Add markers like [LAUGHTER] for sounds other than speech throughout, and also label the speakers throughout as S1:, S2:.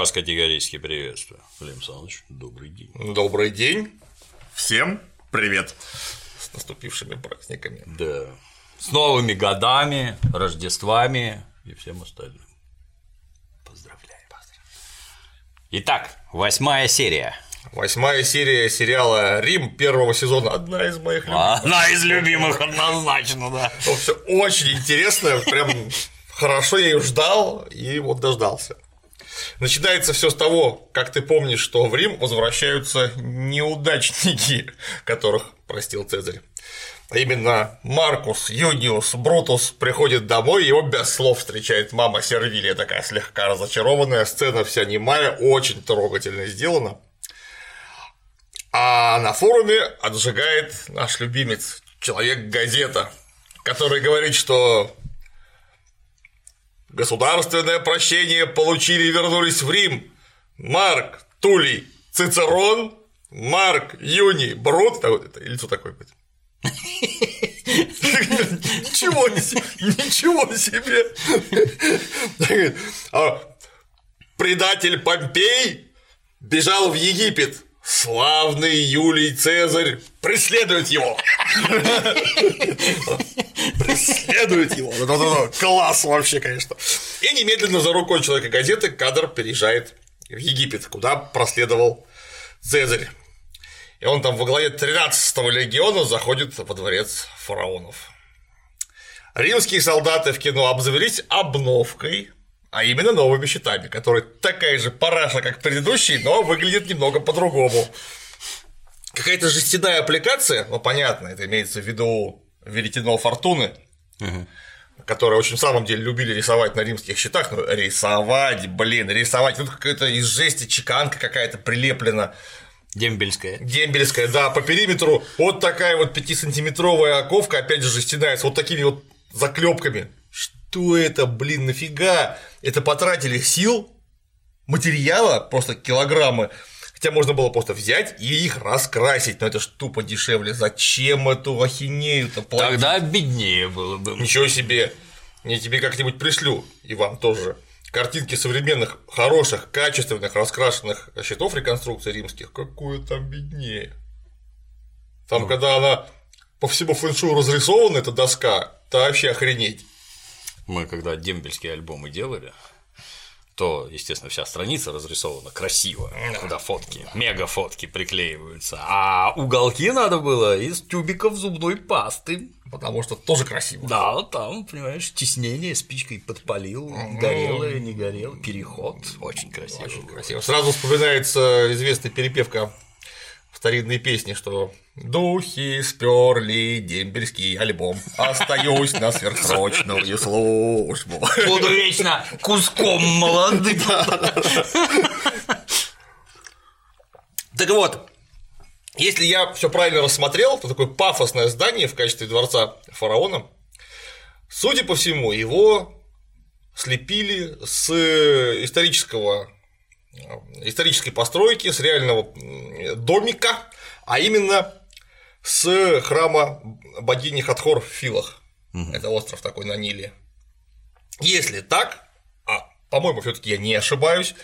S1: вас категорически приветствую. Лем Александрович, добрый день.
S2: Добрый день. Всем привет. С наступившими праздниками.
S1: Да. С новыми годами, Рождествами и всем остальным. Поздравляю. Итак, восьмая серия.
S2: Восьмая серия сериала Рим первого сезона. Одна из моих любимых.
S1: Одна из любимых, однозначно, да.
S2: Все очень интересно, прям хорошо я ее ждал и вот дождался. Начинается все с того, как ты помнишь, что в Рим возвращаются неудачники, которых простил Цезарь. А именно Маркус, Юниус, Брутус приходит домой, его без слов встречает мама Сервилия, такая слегка разочарованная, сцена вся немая, очень трогательно сделана. А на форуме отжигает наш любимец, человек-газета, который говорит, что государственное прощение получили и вернулись в Рим Марк, Тулей, Цицерон, Марк, Юний, Брут, это лицо такое будет. Ничего ничего себе. А предатель Помпей бежал в Египет, Славный Юлий Цезарь преследует его. Преследует его. Класс вообще, конечно. И немедленно за рукой человека газеты кадр переезжает в Египет, куда проследовал Цезарь. И он там во главе 13-го легиона заходит во дворец фараонов. Римские солдаты в кино обзавелись обновкой, а именно новыми щитами, которые такая же параша, как предыдущие, но выглядит немного по-другому. Какая-то жестяная аппликация, ну понятно, это имеется в виду веретено фортуны, угу. которые очень в самом деле любили рисовать на римских щитах, ну рисовать, блин, рисовать, тут какая-то из жести чеканка какая-то прилеплена.
S1: Дембельская.
S2: Дембельская, да, по периметру вот такая вот 5-сантиметровая оковка, опять же жестяная, с вот такими вот заклепками что это, блин, нафига? Это потратили сил, материала, просто килограммы, Хотя можно было просто взять и их раскрасить, но это ж тупо дешевле. Зачем эту ахинею-то
S1: платить? Тогда беднее было бы.
S2: Ничего себе. Я тебе как-нибудь пришлю, и вам тоже. Картинки современных, хороших, качественных, раскрашенных щитов реконструкции римских, какое там беднее. Там, ну. когда она по всему фэншую разрисована, эта доска, то вообще охренеть
S1: мы когда дембельские альбомы делали, то, естественно, вся страница разрисована красиво, куда фотки, мега фотки приклеиваются, а уголки надо было из тюбиков зубной пасты.
S2: Потому что тоже красиво.
S1: Да, там, понимаешь, теснение спичкой подпалил, горелое, не горело, переход, очень красиво. Очень
S2: красиво. Сразу вспоминается известная перепевка старинные песни, что Духи сперли дембельский альбом. Остаюсь на сверхсрочную службу.
S1: Буду вечно куском молодым.
S2: Так вот, если я все правильно рассмотрел, то такое пафосное здание в качестве дворца фараона, судя по всему, его слепили с исторического исторической постройки, с реального домика, а именно с храма богини Хатхор в Филах. Угу. Это остров такой на Ниле. Если так, а по-моему, все-таки я не ошибаюсь,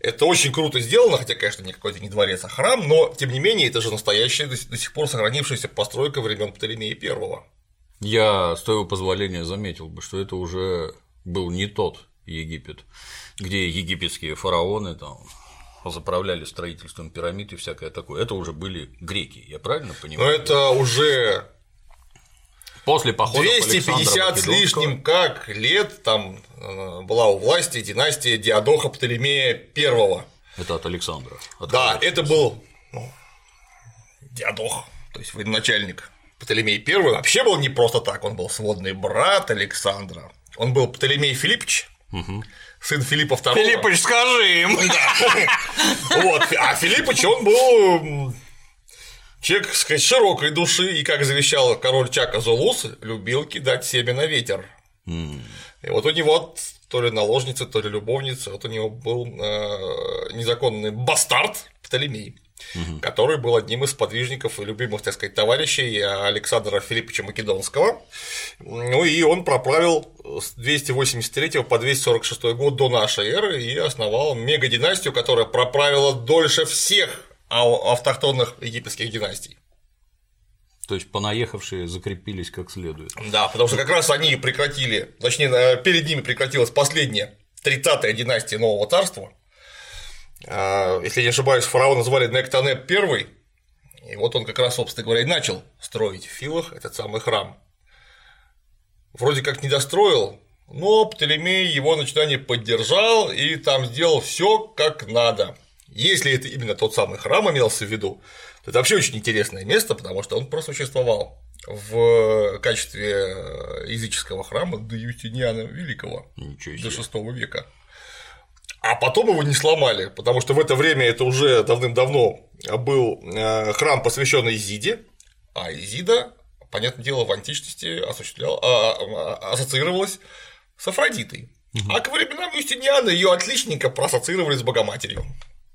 S2: это очень круто сделано, хотя, конечно, не какой-то не дворец, а храм, но тем не менее это же настоящая до сих пор сохранившаяся постройка времен Птолемея Первого.
S1: Я с твоего позволения заметил бы, что это уже был не тот Египет, где египетские фараоны там заправляли строительством пирамид и всякое такое. Это уже были греки, я правильно понимаю?
S2: Но это уже
S1: После похода
S2: 250 с лишним как лет там э, была у власти династия Диадоха Птолемея I.
S1: Это от Александра.
S2: От да, это был ну, Диадох, то есть военачальник Птолемей I вообще был не просто так, он был сводный брат Александра. Он был Птолемей Филиппович, угу сын Филиппа II.
S1: Филиппыч, скажи им. [LAUGHS]
S2: Вот, а Филиппыч, он был человек, сказать, широкой души, и, как завещал король Чака Зулус, любил кидать семя на ветер. И вот у него то ли наложница, то ли любовница, вот у него был э, незаконный бастард Птолемей. Который был одним из подвижников и любимых, так сказать, товарищей Александра Филипповича Македонского. Ну и он проправил с 283 по 246 год до нашей эры и основал мега-династию, которая проправила дольше всех автохтонных египетских династий.
S1: То есть понаехавшие закрепились как следует.
S2: Да, потому что как раз они прекратили, точнее, перед ними прекратилась последняя 30-я династия Нового Царства. А, если не ошибаюсь, фараона звали Нектанеп I, и вот он как раз, собственно говоря, и начал строить в Филах этот самый храм. Вроде как не достроил, но Птолемей его начинание поддержал и там сделал все как надо. Если это именно тот самый храм имелся в виду, то это вообще очень интересное место, потому что он просто существовал в качестве языческого храма до Юстиниана Великого до VI века. А потом его не сломали, потому что в это время это уже давным-давно был э, храм, посвященный Изиде, а Изида, понятное дело, в античности осуществлял, а, а, ассоциировалась с Афродитой. Угу. А к временам Юстиниана ее отличненько проассоциировали с Богоматерью.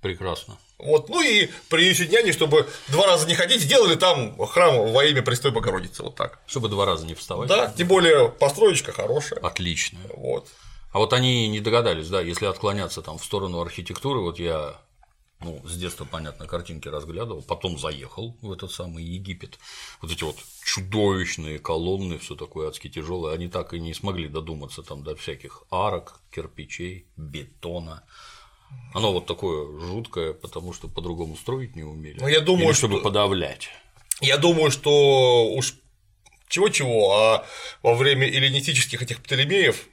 S1: Прекрасно.
S2: Вот, ну и при Юстиниане, чтобы два раза не ходить, сделали там храм во имя Престой Богородицы, вот так.
S1: Чтобы два раза не вставать.
S2: Да, тем более построечка хорошая.
S1: Отлично.
S2: Вот.
S1: А вот они не догадались, да, если отклоняться там в сторону архитектуры, вот я ну, с детства, понятно, картинки разглядывал, потом заехал в этот самый Египет. Вот эти вот чудовищные колонны, все такое адски тяжелое, они так и не смогли додуматься там до всяких арок, кирпичей, бетона. Оно вот такое жуткое, потому что по-другому строить не умели.
S2: Ну, я думаю,
S1: Или чтобы что... подавлять.
S2: Я думаю, что уж чего-чего, а во время эллинистических этих Птолемеев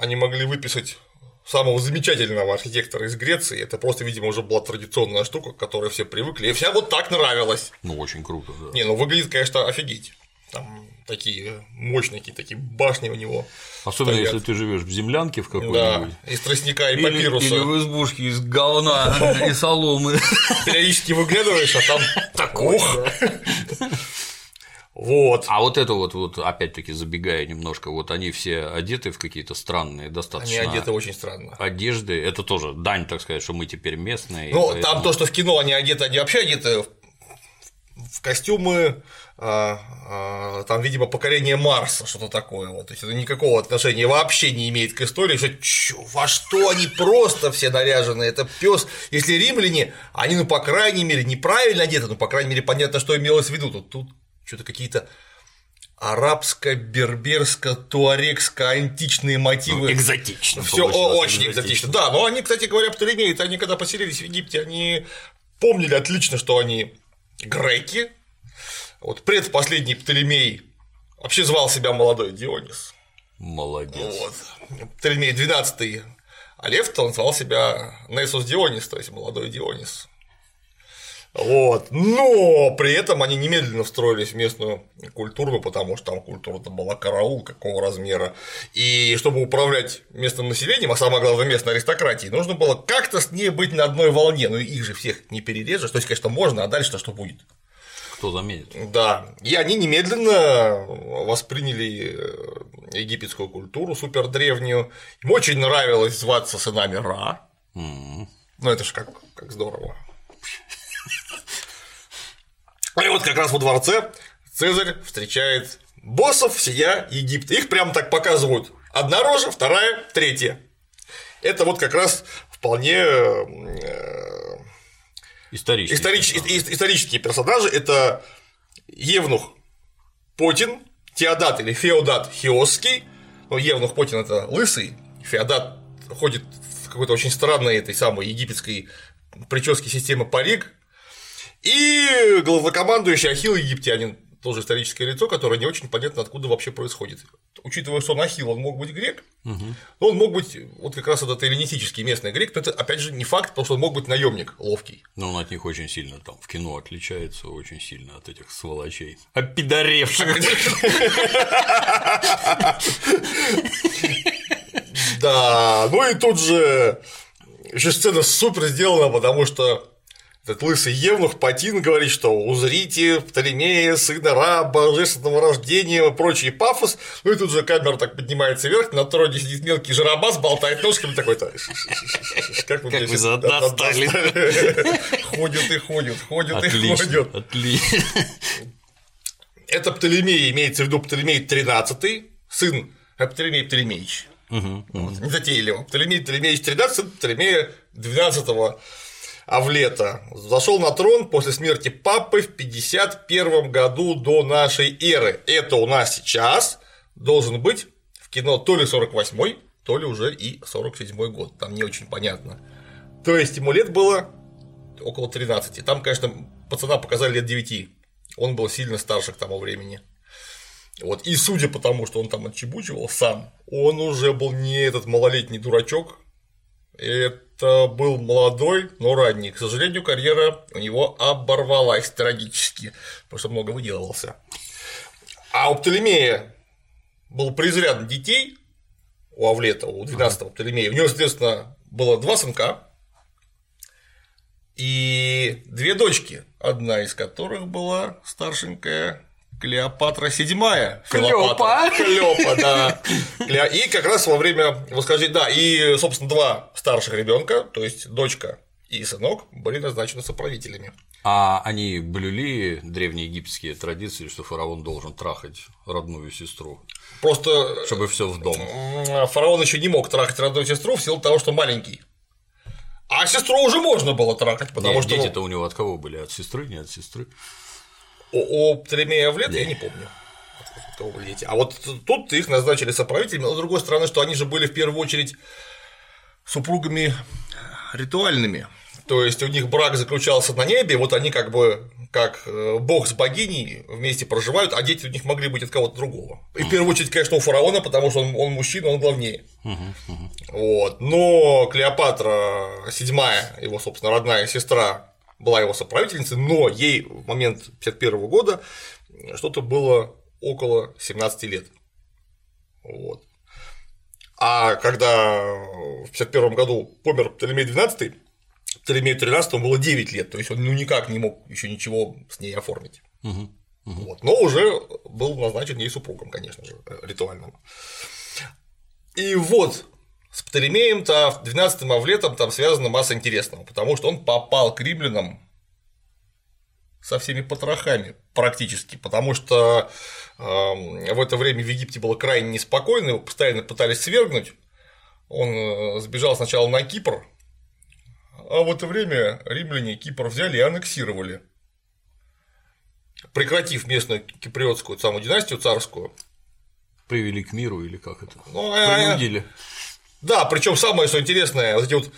S2: они могли выписать самого замечательного архитектора из Греции. Это просто, видимо, уже была традиционная штука, к которой все привыкли. И вся вот так нравилась.
S1: Ну, очень круто, да.
S2: Не, ну выглядит, конечно, офигеть. Там такие мощные такие башни у него.
S1: Особенно стоят. если ты живешь в землянке в какой-нибудь. Да,
S2: из тростника и
S1: или,
S2: папируса.
S1: Или в избушке из говна и соломы.
S2: Периодически выглядываешь, а там такой. Вот.
S1: А вот это вот, вот опять-таки забегая немножко, вот они все одеты в какие-то странные достаточно.
S2: Они одеты очень странно.
S1: Одежды, это тоже дань, так сказать, что мы теперь местные.
S2: Ну, поэтому... там то, что в кино они одеты, они вообще одеты в костюмы, а, а, там, видимо, покорение Марса, что-то такое. Вот. То есть это никакого отношения вообще не имеет к истории, что чё, во что они просто все наряжены. Это пес. Если римляне, они, ну, по крайней мере, неправильно одеты, ну, по крайней мере, понятно, что имелось в виду. Тут, тут что-то какие-то арабско-берберско-туарекско-античные мотивы.
S1: Ну, экзотично.
S2: Все очень экзотично. экзотично. Да, но они, кстати говоря, Птолемеи, они когда поселились в Египте, они помнили отлично, что они греки. Вот предпоследний Птолемей вообще звал себя молодой Дионис.
S1: Молодец.
S2: Вот. Птолемей 12 а Лев-то он звал себя Несус Дионис, то есть молодой Дионис. Вот. Но при этом они немедленно встроились в местную культуру, потому что там культура-то была караул какого размера. И чтобы управлять местным населением, а самое главное местной аристократией, нужно было как-то с ней быть на одной волне. Ну их же всех не перережешь. То есть, конечно, можно, а дальше-то что будет?
S1: Кто заметит?
S2: Да. И они немедленно восприняли э, египетскую культуру супер древнюю. Им очень нравилось зваться сынами Ра. Mm. Ну это же как, как здорово. И вот как раз во дворце Цезарь встречает боссов всея Египта. Их прямо так показывают. Одна рожа, вторая, третья. Это вот как раз вполне э,
S1: исторические,
S2: историч... персонажи. исторические персонажи. Это Евнух Потин, Теодат или Феодат Хиосский. Ну, Евнух Потин это лысый, Феодат ходит в какой-то очень странной этой самой египетской прическе системы парик, и главнокомандующий Ахилл египтянин, тоже историческое лицо, которое не очень понятно, откуда вообще происходит. Учитывая, что он Ахилл, он мог быть грек, угу. но он мог быть вот как раз этот эллинистический местный грек, но это, опять же, не факт, потому что он мог быть наемник ловкий.
S1: Но он от них очень сильно там в кино отличается очень сильно от этих сволочей. Опидоревших.
S2: Да, ну и тут же еще сцена супер сделана, потому что этот лысый Евнух Патин говорит, что узрите Птолемея, сына Ра, божественного рождения и прочий пафос. Ну и тут же камера так поднимается вверх, на троне сидит мелкий жарабас, болтает ножками такой-то.
S3: Как вы, как вы достали.
S2: Ходят и ходят, ходят и ходят.
S1: отлично.
S2: Это Птолемей, имеется в виду Птолемей XIII, сын Птолемей Птолемеич. Вот, Незатейливо. Птолемей Птолемеич XIII, сын Птолемея XII Авлета. Зашел на трон после смерти папы в 51 году до нашей эры. Это у нас сейчас должен быть в кино то ли 48 то ли уже и 47 год. Там не очень понятно. То есть ему лет было около 13. Там, конечно, пацана показали лет 9. Он был сильно старше к тому времени. Вот. И судя по тому, что он там отчебучивал сам, он уже был не этот малолетний дурачок. Это был молодой, но ранний. К сожалению, карьера у него оборвалась трагически, потому что много выделывался. А у Птолемея был преизрядно детей, у Авлета, у 12-го Птолемея. У него, соответственно, было два сынка и две дочки, одна из которых была старшенькая Клеопатра седьмая.
S3: Клёпа?
S2: Клёпа, да. Кле- И как раз во время восхождения, да, и, собственно, два старших ребенка, то есть дочка и сынок, были назначены соправителями.
S1: А они блюли древнеегипетские традиции, что фараон должен трахать родную сестру,
S2: Просто
S1: чтобы все в дом.
S2: фараон еще не мог трахать родную сестру в силу того, что маленький. А сестру уже можно было трахать, потому
S1: Не,
S2: что
S1: Дети-то у него от кого были? От сестры, не от сестры.
S2: У, у Птолемея Авлета я не помню. от кого были дети. А вот тут их назначили соправителями, но с другой стороны, что они же были в первую очередь супругами ритуальными. То есть у них брак заключался на небе, вот они как бы как э, бог с богиней вместе проживают, а дети у них могли быть от кого-то другого. И в первую очередь, конечно, у фараона, потому что он, он мужчина, он главнее. Вот. Но Клеопатра седьмая, его, собственно, родная сестра, была его соправительницей, но ей в момент 51 года что-то было около 17 лет. Вот. А когда в 51 году помер Птолемей XII, Птолемею XIII было 9 лет, то есть он ну, никак не мог еще ничего с ней оформить. Вот. Но уже был назначен ей супругом, конечно же, э, ритуальным. И вот с Птолемеем-то в 12 Авлетом там связана масса интересного, потому что он попал к римлянам со всеми потрохами практически, потому что э, в это время в Египте было крайне неспокойно, его постоянно пытались свергнуть. Он э, сбежал сначала на Кипр, а в это время римляне Кипр взяли и аннексировали. Прекратив местную киприотскую самую династию царскую,
S1: Привели к миру или как это?
S2: ну, э,
S1: Принудили.
S2: Да, причем самое, что интересное, вот эти вот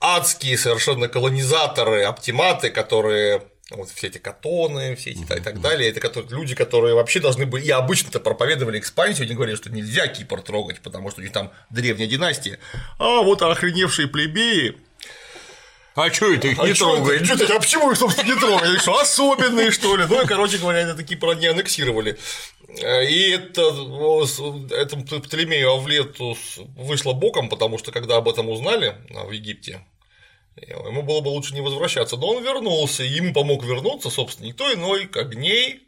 S2: адские совершенно колонизаторы, оптиматы, которые вот все эти катоны, все эти и так далее, это которые, люди, которые вообще должны были, и обычно-то проповедовали экспансию, они говорили, что нельзя Кипр трогать, потому что у них там древняя династия, а вот охреневшие плебеи,
S1: А что это их не
S2: чё это-
S1: трогает?
S2: чё это- а почему их, собственно, не трогали? Они Что, особенные, что ли? Ну и, короче говоря, это Кипр они аннексировали. И это, этому Птолемею Авлету вышло боком, потому что когда об этом узнали а, в Египте, ему было бы лучше не возвращаться. Но он вернулся, и ему помог вернуться, собственно, никто иной, как Гней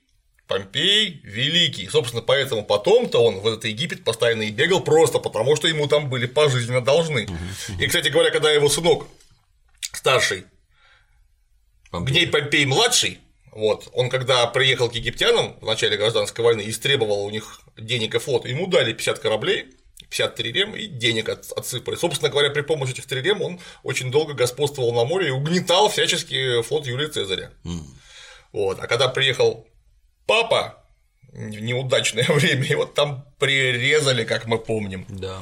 S2: Помпей Великий. Собственно, поэтому потом-то он в этот Египет постоянно и бегал, просто потому что ему там были пожизненно должны. И, кстати говоря, когда его сынок старший Гней Помпей младший, вот, он когда приехал к египтянам в начале гражданской войны истребовал у них денег и флот, ему дали 50 кораблей, 50 трирем и денег от- отсыпали. Собственно говоря, при помощи этих трирем он очень долго господствовал на море и угнетал всячески флот Юлия Цезаря. Вот. А когда приехал папа в неудачное [LAUGHS] время, его там прирезали, как мы помним.
S1: Да.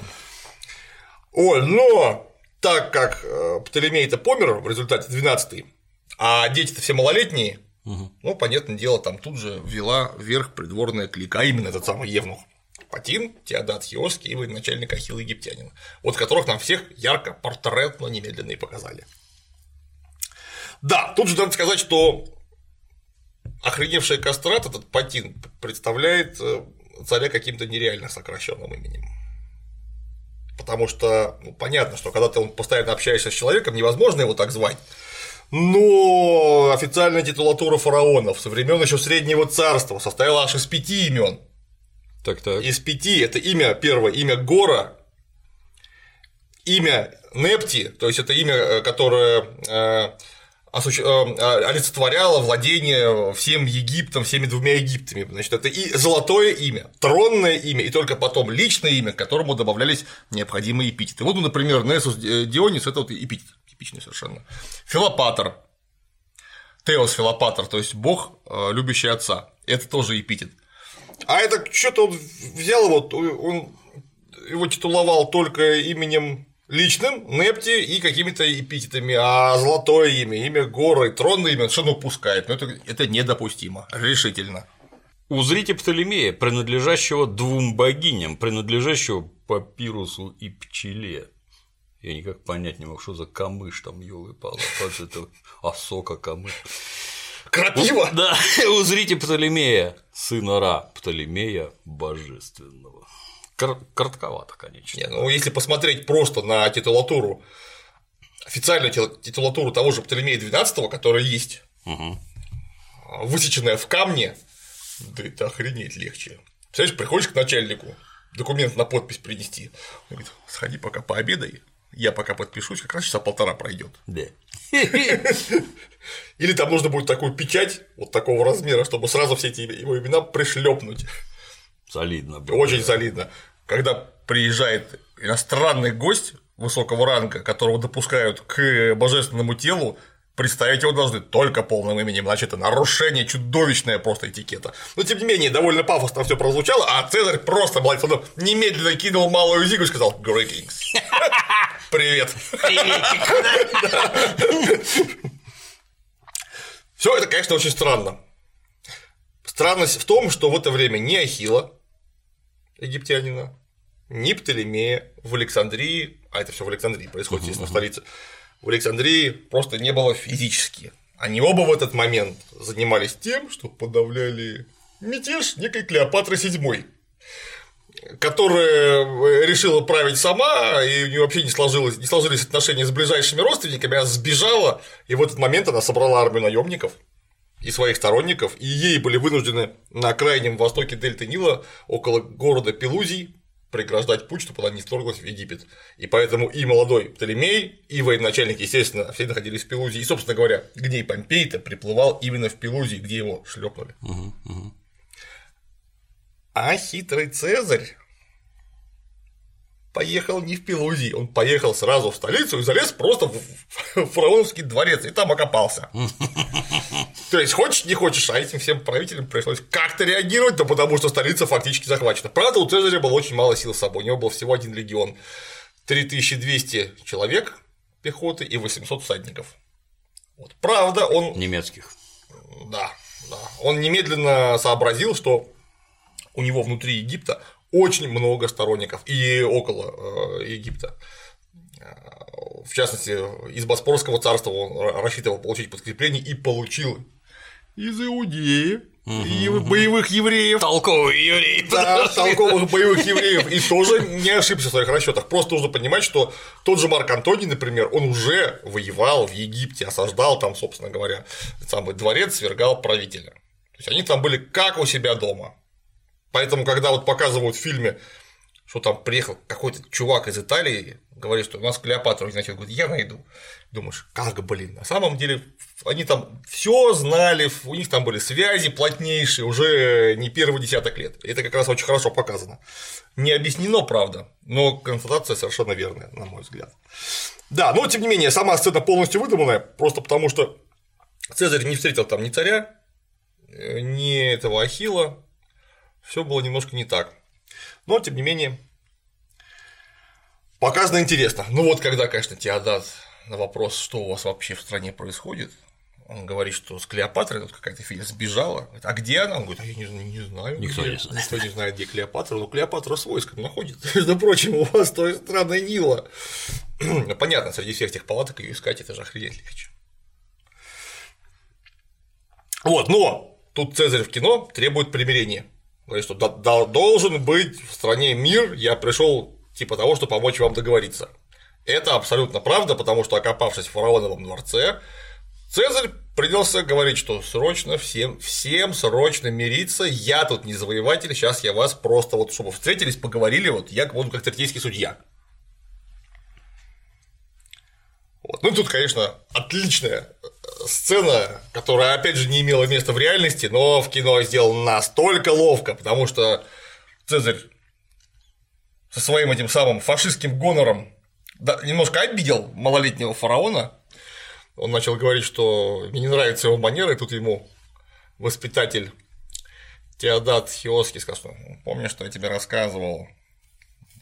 S2: Ой, но так как э, Птолемей-то помер в результате 12 а дети-то все малолетние, ну, понятное дело, там тут же вела вверх придворная клика, а именно этот самый Евнух. Патин, Теодат Хиоский и военачальник Ахилл Египтянин, вот которых нам всех ярко, портретно, немедленно и показали. Да, тут же надо сказать, что охреневший кастрат, этот Патин, представляет э, царя каким-то нереально сокращенным именем. Потому что, ну, понятно, что когда ты постоянно общаешься с человеком, невозможно его так звать. Но официальная титулатура фараонов со времен еще Среднего Царства состояла аж из пяти имен.
S1: Так, так.
S2: Из пяти это имя первое, имя Гора, имя Непти, то есть это имя, э, которое э, осущ... Э, олицетворяло владение всем Египтом, всеми двумя Египтами. Значит, это и золотое имя, тронное имя, и только потом личное имя, к которому добавлялись необходимые эпитеты. Вот, например, Несус Дионис – это вот эпитет, типичный совершенно. Филопатор, Теос Филопатор, то есть бог, любящий отца, это тоже эпитет. А это что-то он взял, вот он его титуловал только именем личным, Непти и какими-то эпитетами, а золотое имя, имя горы, тронное имя что он упускает. Но это, это недопустимо, решительно.
S1: Узрите Птолемея, принадлежащего двум богиням, принадлежащего папирусу и пчеле. Я никак понять не мог, что за камыш там, елы палы это [LAUGHS] осока камыш.
S2: Крапива?
S1: Да, [LAUGHS] узрите Птолемея, сына Ра, Птолемея божественного. Коротковато, конечно.
S2: Не, ну, если посмотреть просто на титулатуру, официальную титулатуру того же Птолемея XII, которая есть, угу. высеченная в камне, да это охренеть легче. Представляешь, приходишь к начальнику, документ на подпись принести. Он говорит, сходи пока пообедай, я пока подпишусь, как раз часа полтора пройдет.
S1: Да. [LAUGHS]
S2: Или там нужно будет такую печать вот такого размера, чтобы сразу все эти его имена пришлепнуть.
S1: Солидно.
S2: Было. Очень солидно. Когда приезжает иностранный гость высокого ранга, которого допускают к божественному телу, представить его должны только полным именем, иначе это нарушение чудовищное просто этикета. Но тем не менее, довольно пафосно все прозвучало, а Цезарь просто молодец, он немедленно кинул малую зигу и сказал «Greetings». [LAUGHS] Привет. [LAUGHS] Все это, конечно, очень странно. Странность в том, что в это время ни Ахила, египтянина, ни Птолемея в Александрии, а это все в Александрии происходит, естественно, в столице, в Александрии просто не было физически. Они оба в этот момент занимались тем, что подавляли мятеж некой Клеопатры VII, которая э, решила править сама, и у нее вообще не, сложилось, не сложились отношения с ближайшими родственниками, она сбежала, и в этот момент она собрала армию наемников и своих сторонников, и ей были вынуждены на крайнем востоке дельты Нила, около города Пелузий, преграждать путь, чтобы она не вторглась в Египет. И поэтому и молодой Птолемей, и военачальник, естественно, все находились в Пелузии. И, собственно говоря, где Помпей-то приплывал именно в Пелузии, где его шлепнули. Угу, угу. А хитрый Цезарь поехал не в Пелузий, он поехал сразу в столицу и залез просто в фараоновский дворец, и там окопался. [LAUGHS] То есть, хочешь, не хочешь, а этим всем правителям пришлось как-то реагировать, да потому что столица фактически захвачена. Правда, у Цезаря было очень мало сил с собой, у него был всего один легион, 3200 человек пехоты и 800 всадников. Вот. Правда, он…
S1: Немецких.
S2: Да, да. Он немедленно сообразил, что у него внутри Египта очень много сторонников и около э, Египта. В частности, из Боспорского царства он рассчитывал получить подкрепление и получил из Иудеи, и боевых евреев.
S1: Толковых евреев.
S2: Да, толковых боевых евреев. И тоже не ошибся в своих расчетах. Просто нужно понимать, что тот же Марк Антоний, например, он уже воевал в Египте, осаждал там, собственно говоря, самый дворец, свергал правителя. То есть они там были как у себя дома. Поэтому, когда вот показывают в фильме, что там приехал какой-то чувак из Италии, говорит, что у нас Клеопатра, значит, говорит, я найду. Думаешь, как, блин, на самом деле они там все знали, у них там были связи плотнейшие уже не первый десяток лет. Это как раз очень хорошо показано. Не объяснено, правда, но констатация совершенно верная, на мой взгляд. Да, но тем не менее, сама сцена полностью выдуманная, просто потому что Цезарь не встретил там ни царя, э, ни этого Ахила, все было немножко не так. Но, тем не менее, показано интересно. Ну вот, когда, конечно, Теодат на вопрос, что у вас вообще в стране происходит, он говорит, что с Клеопатрой тут какая-то фигня сбежала. Говорит, а где она? Он говорит, а я не, не знаю.
S1: Никто
S2: где.
S1: не знает.
S2: Никто не знает, где Клеопатра. Но Клеопатра с войском находится. [LAUGHS] Между прочим, у вас той страны Нила. Ну, понятно, среди всех этих палаток ее искать это же охренеть легче. Вот, но тут Цезарь в кино требует примирения. Говорит, что должен быть в стране мир, я пришел типа того, чтобы помочь вам договориться. Это абсолютно правда, потому что окопавшись в фараоновом дворце, Цезарь принялся говорить, что срочно всем, всем срочно мириться, я тут не завоеватель, сейчас я вас просто вот, чтобы встретились, поговорили, вот я вот как третейский судья. Вот. Ну, тут, конечно, отличная э, сцена, которая, опять же, не имела места в реальности, но в кино сделана настолько ловко, потому что Цезарь со своим этим самым фашистским гонором немножко обидел малолетнего фараона. Он начал говорить, что мне не нравятся его манеры, и тут ему воспитатель Теодат Хиоский сказал, помнишь, что я тебе рассказывал,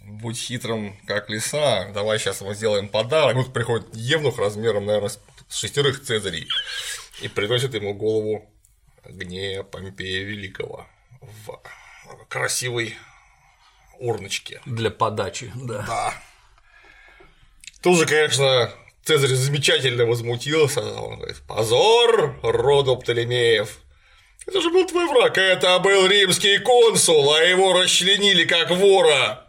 S2: будь хитрым, как лиса, давай сейчас мы сделаем подарок. Вот приходит Евнух размером, наверное, с шестерых цезарей и приносит ему голову гнея Помпея Великого в красивой урночке.
S1: Для подачи, да.
S2: Да. Тут же, конечно, Цезарь замечательно возмутился, он говорит, позор роду Птолемеев, это же был твой враг, это был римский консул, а его расчленили как вора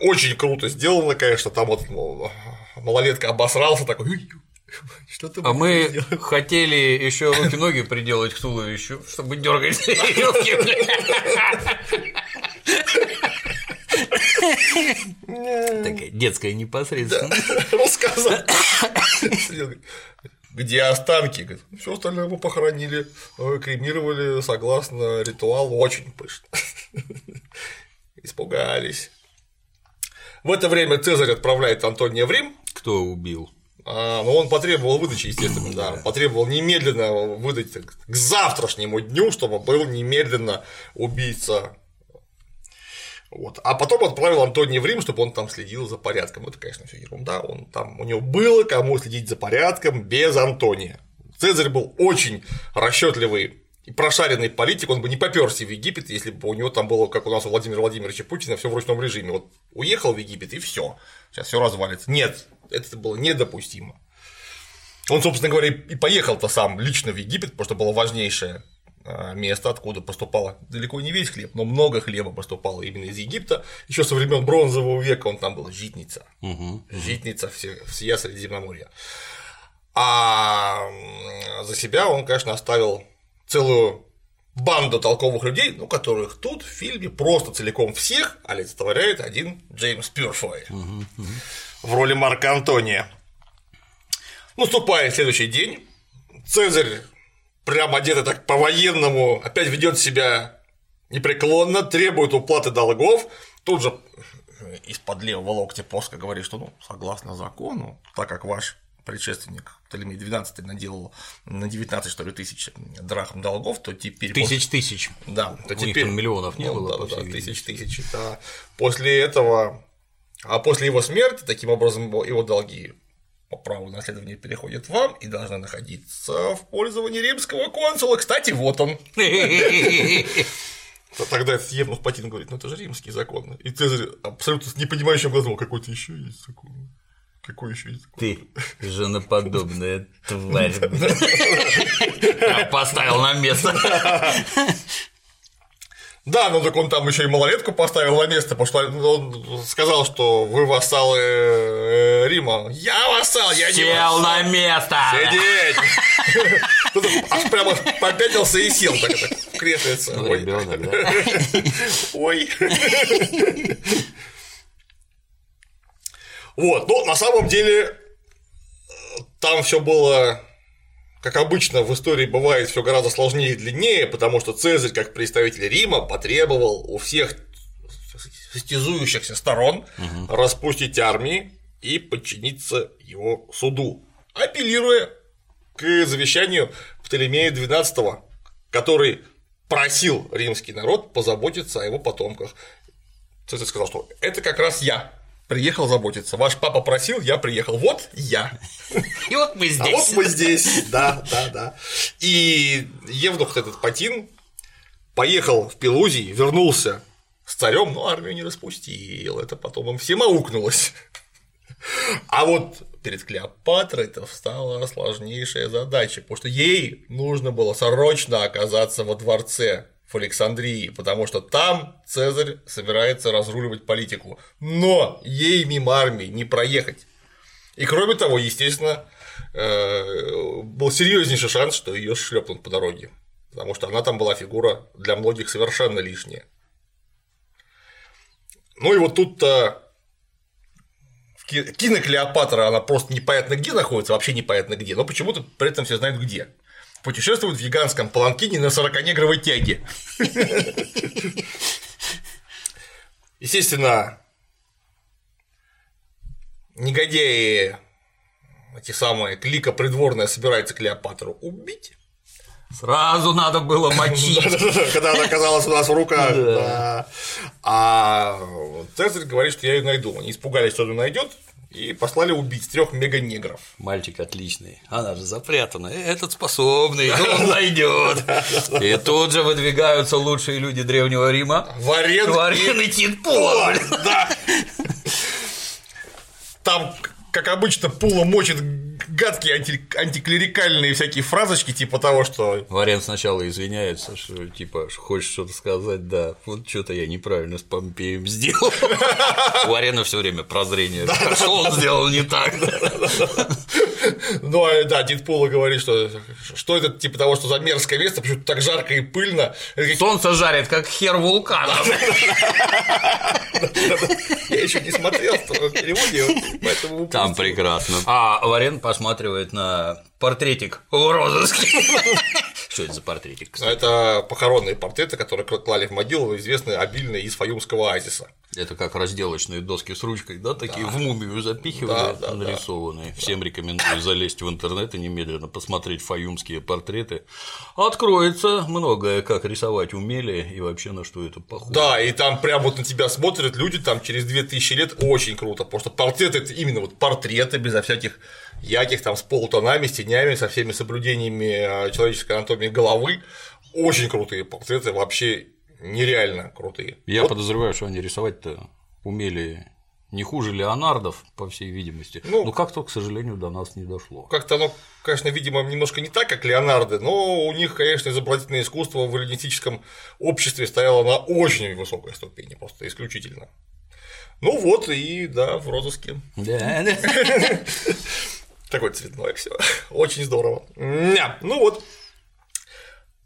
S2: очень круто сделано, конечно, там вот ну, малолетка обосрался такой,
S1: что ты А мы сделать? хотели еще руки-ноги приделать к туловищу, чтобы дергать [LAUGHS] Такая детская непосредственность. Рассказал.
S2: Где останки? Все остальное мы похоронили, э, кремировали согласно ритуалу, очень пышно. Испугались. В это время Цезарь отправляет Антония в Рим.
S1: Кто убил?
S2: А, ну, он потребовал выдачи, естественно, да. Потребовал немедленно выдать к завтрашнему дню, чтобы был немедленно убийца. Вот. А потом отправил Антония в Рим, чтобы он там следил за порядком. Это, конечно, все ерунда. Он там, у него было кому следить за порядком без Антония. Цезарь был очень расчетливый прошаренный политик, он бы не поперся в Египет, если бы у него там было, как у нас у Владимира Владимировича Путина, все в ручном режиме. Вот уехал в Египет и все, сейчас все развалится. Нет, это было недопустимо. Он, собственно говоря, и поехал-то сам лично в Египет, потому что было важнейшее а, место, откуда поступало далеко не весь хлеб, но много хлеба поступало именно из Египта. Еще со времен бронзового века он там был житница, угу, житница всея Средиземноморья. А за себя он, конечно, оставил целую банду толковых людей, ну, которых тут в фильме просто целиком всех олицетворяет один Джеймс Пюрфой угу, угу. в роли Марка Антония. Наступает следующий день, Цезарь прям одетый так по-военному опять ведет себя непреклонно, требует уплаты долгов, тут же из-под левого локтя плоско говорит, что ну, согласно закону, так как ваш предшественник Птолемей 12 наделал на 19, что ли, тысяч драхм долгов, то теперь…
S1: Тысяч тысяч.
S2: Да,
S1: то У теперь… Них миллионов не ну, было.
S2: Да, да, тысяч тысяч, да. После этого, а после его смерти, таким образом, его долги по праву наследования переходят вам и должны находиться в пользовании римского консула. Кстати, вот он. [LAUGHS] Тогда этот Евнух Патин говорит, ну это же римский закон. И Цезарь абсолютно с непонимающим глазом, какой-то еще есть закон. Какой еще язык?
S1: Ты женоподобная тварь. Поставил на место.
S2: Да, ну так он там еще и малолетку поставил на место, потому что он сказал, что вы вассалы э, Рима. Я вассал, я
S1: не вассал. Сел на место!
S2: Сидеть! Тут аж прямо попятился и сел так это креслица. Ой, Ой. Вот, но на самом деле там все было как обычно в истории бывает все гораздо сложнее и длиннее, потому что Цезарь, как представитель Рима, потребовал у всех состязующихся сторон угу. распустить армии и подчиниться его суду, апеллируя к завещанию Птолемея XII, который просил римский народ позаботиться о его потомках. Цезарь сказал, что это как раз я, приехал заботиться. Ваш папа просил, я приехал. Вот я.
S1: И вот мы здесь. А
S2: вот мы здесь, да, да, да. И Евнух этот Патин поехал в Пелузий, вернулся с царем, но армию не распустил. Это потом им всем аукнулось. А вот перед Клеопатрой это встала сложнейшая задача, потому что ей нужно было срочно оказаться во дворце в Александрии, потому что там Цезарь собирается разруливать политику. Но ей мимо армии не проехать. И кроме того, естественно, э, был серьезнейший шанс, что ее шлепнут по дороге. Потому что она там была фигура для многих совершенно лишняя. Ну и вот тут-то кино Клеопатра, она просто непонятно где находится, вообще непонятно где, но почему-то при этом все знают где. Путешествует в гигантском паланкине на 40-негровой тяге. Естественно, негодяи, эти самые, клика придворная собирается Клеопатру убить.
S1: Сразу надо было [LAUGHS] мочить.
S2: Когда она оказалась у нас в руках. А Цезарь говорит, что я ее найду. Они испугались, что он найдет, и послали убить трех мега-негров.
S1: Мальчик отличный, она же запрятана, этот способный, [LAUGHS] он найдет. И тут же выдвигаются лучшие люди древнего Рима.
S2: Варен,
S1: Варен и Титпула.
S2: Да. Там, как обычно, Пула мочит гадкие анти антиклерикальные всякие фразочки, типа того, что.
S1: Варен сначала извиняется, что типа хочешь что-то сказать, да, вот что-то я неправильно с Помпеем сделал. У Варена все время прозрение. Что он сделал не так?
S2: Ну, а, да, Дид Пула говорит, что что это типа того, что за мерзкое место, почему так жарко и пыльно.
S1: Солнце жарит, как хер вулкана.
S2: Я еще не смотрел в переводе, поэтому
S1: Там прекрасно. А Варен посматривает на портретик в розыске. [LAUGHS] Что это за портретик?
S2: Это похоронные портреты, которые клали в могилу, известные обильные из фаюмского оазиса.
S1: Это как разделочные доски с ручкой, да, такие да. в мумию запихивали, да, да, нарисованные. Да. Всем рекомендую залезть в интернет и немедленно посмотреть фаюмские портреты. Откроется многое, как рисовать умели и вообще на что это похоже.
S2: Да, и там прям вот на тебя смотрят люди там через 2000 лет, очень круто, потому что портреты это именно вот портреты безо всяких яких там с полутонами, с тенями, со всеми соблюдениями а, человеческой анатомии головы. Очень крутые портреты, вообще нереально крутые.
S1: Я вот. подозреваю, что они рисовать-то умели не хуже Леонардов, по всей видимости. Ну, но как-то, к сожалению, до нас не дошло.
S2: Как-то оно, конечно, видимо, немножко не так, как Леонарды, но у них, конечно, изобразительное искусство в эллинистическом обществе стояло на очень высокой ступени, просто исключительно. Ну вот, и да, в розыске. Да, да. [LAUGHS] Такой цветной все. Очень здорово. Ну вот,